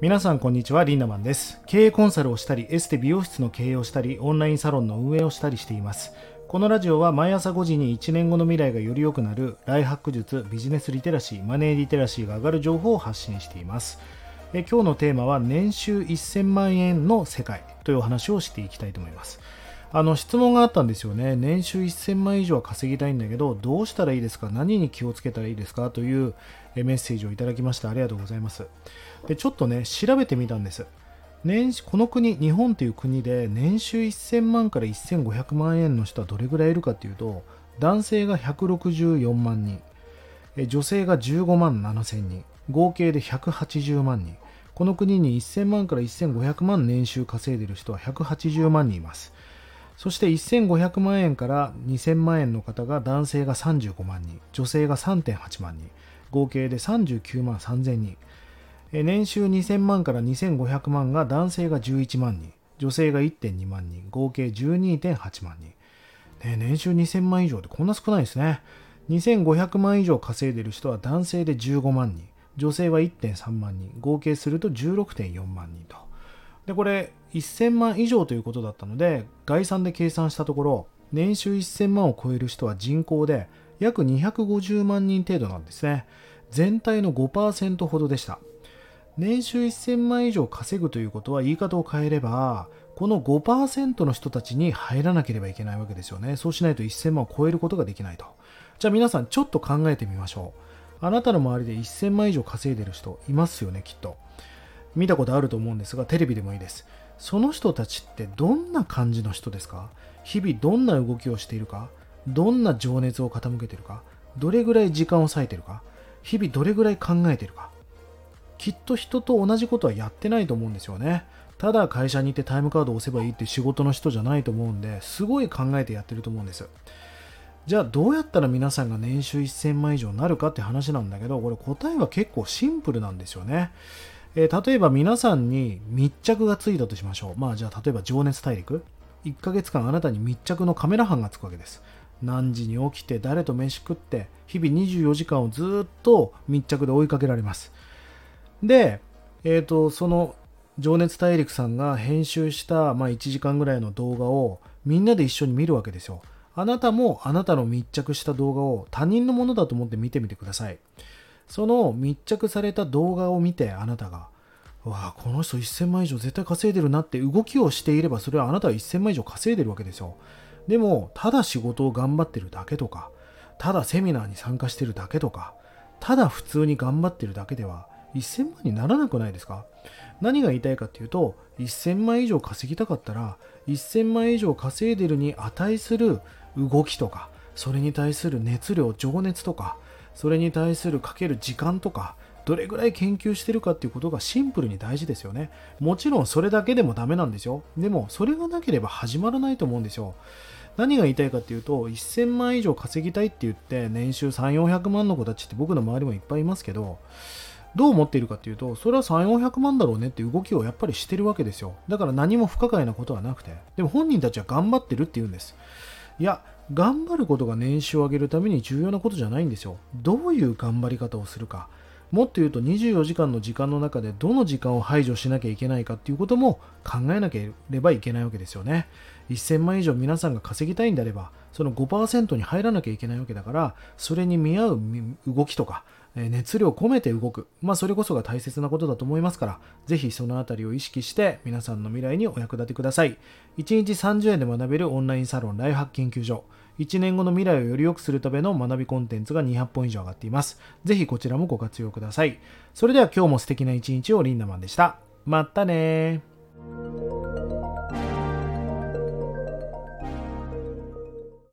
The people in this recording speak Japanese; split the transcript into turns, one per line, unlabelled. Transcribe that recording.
皆さんこんにちはリンダマンです。経営コンサルをしたりエステ美容室の経営をしたりオンラインサロンの運営をしたりしています。このラジオは毎朝5時に1年後の未来がより良くなるライハック術ビジネスリテラシーマネーリテラシーが上がる情報を発信しています。え今日のテーマは年収1000万円の世界というお話をしていきたいと思います。あの質問があったんですよね。年収1000万以上は稼ぎたいんだけど、どうしたらいいですか？何に気をつけたらいいですか？というメッセージをいただきましてありがとうございます。で、ちょっとね、調べてみたんです。年この国、日本という国で年収1000万から1500万円の人はどれぐらいいるかというと、男性が164万人、女性が15万7000人、合計で180万人。この国に1000万から1500万年収稼いでいる人は180万人います。そして1500万円から2000万円の方が男性が35万人、女性が3.8万人、合計で39万3000人。年収2000万から2500万が男性が11万人、女性が1.2万人、合計12.8万人。ね、年収2000万以上ってこんな少ないですね。2500万以上稼いでる人は男性で15万人、女性は1.3万人、合計すると16.4万人と。で、これ、1000万以上ということだったので、概算で計算したところ、年収1000万を超える人は人口で約250万人程度なんですね。全体の5%ほどでした。年収1000万以上稼ぐということは言い方を変えれば、この5%の人たちに入らなければいけないわけですよね。そうしないと1000万を超えることができないと。じゃあ皆さんちょっと考えてみましょう。あなたの周りで1000万以上稼いでる人いますよね、きっと。見たことあると思うんですが、テレビでもいいです。その人たちってどんな感じの人ですか？日々どんな動きをしているか？どんな情熱を傾けているか？どれぐらい時間を割いているか？日々どれぐらい考えているか？きっと人と同じことはやってないと思うんですよね。ただ会社に行ってタイムカードを押せばいいって仕事の人じゃないと思うんで、すごい考えてやってると思うんです。じゃあどうやったら皆さんが年収1000万以上になるかって話なんだけど、これ答えは結構シンプルなんですよね。えー、例えば皆さんに密着がついたとしましょう。まあじゃあ例えば情熱大陸。1ヶ月間あなたに密着のカメラ班がつくわけです。何時に起きて誰と飯食って日々24時間をずっと密着で追いかけられます。で、え、ー、と、その情熱大陸さんが編集した、まあ、1時間ぐらいの動画をみんなで一緒に見るわけですよ。あなたもあなたの密着した動画を他人のものだと思って見てみてください。その密着された動画を見てあなたが、わあ、この人1000万以上絶対稼いでるなって動きをしていれば、それはあなたは1000万以上稼いでるわけですよ。でも、ただ仕事を頑張ってるだけとか、ただセミナーに参加してるだけとか、ただ普通に頑張ってるだけでは、1000万にならなくないですか？何が言いたいかっていうと、1000万以上稼ぎたかったら、1000万以上稼いでるに値する動きとか、それに対する熱量、情熱とか、それに対するかける時間とか、どれぐらい研究してるかっていうことがシンプルに大事ですよね。もちろんそれだけでもダメなんですよ。でもそれがなければ始まらないと思うんですよ。何が言いたいかっていうと、1000万以上稼ぎたいって言って年収3、400万の子たちって僕の周りもいっぱいいますけど、どう思っているかっていうと、それは3、400万だろうねって動きをやっぱりしてるわけですよ。だから何も不可解なことはなくて。でも本人たちは頑張ってるって言うんです。いや、頑張ることが年収を上げるために重要なことじゃないんですよ。どういう頑張り方をするか。もっと言うと24時間の時間の中でどの時間を排除しなきゃいけないかっていうことも考えなければいけないわけですよね。1000万以上皆さんが稼ぎたいんであれば、その5%に入らなきゃいけないわけだから、それに見合う動きとか、熱量を込めて動く。まあ、それこそが大切なことだと思いますから、ぜひそのあたりを意識して皆さんの未来にお役立てください。1日30円で学べるオンラインサロンライフハック研究所。1年後の未来をより良くするための学びコンテンツが200本以上上がっています。ぜひこちらもご活用ください。それでは今日も素敵な一日をリンダマンでした。またね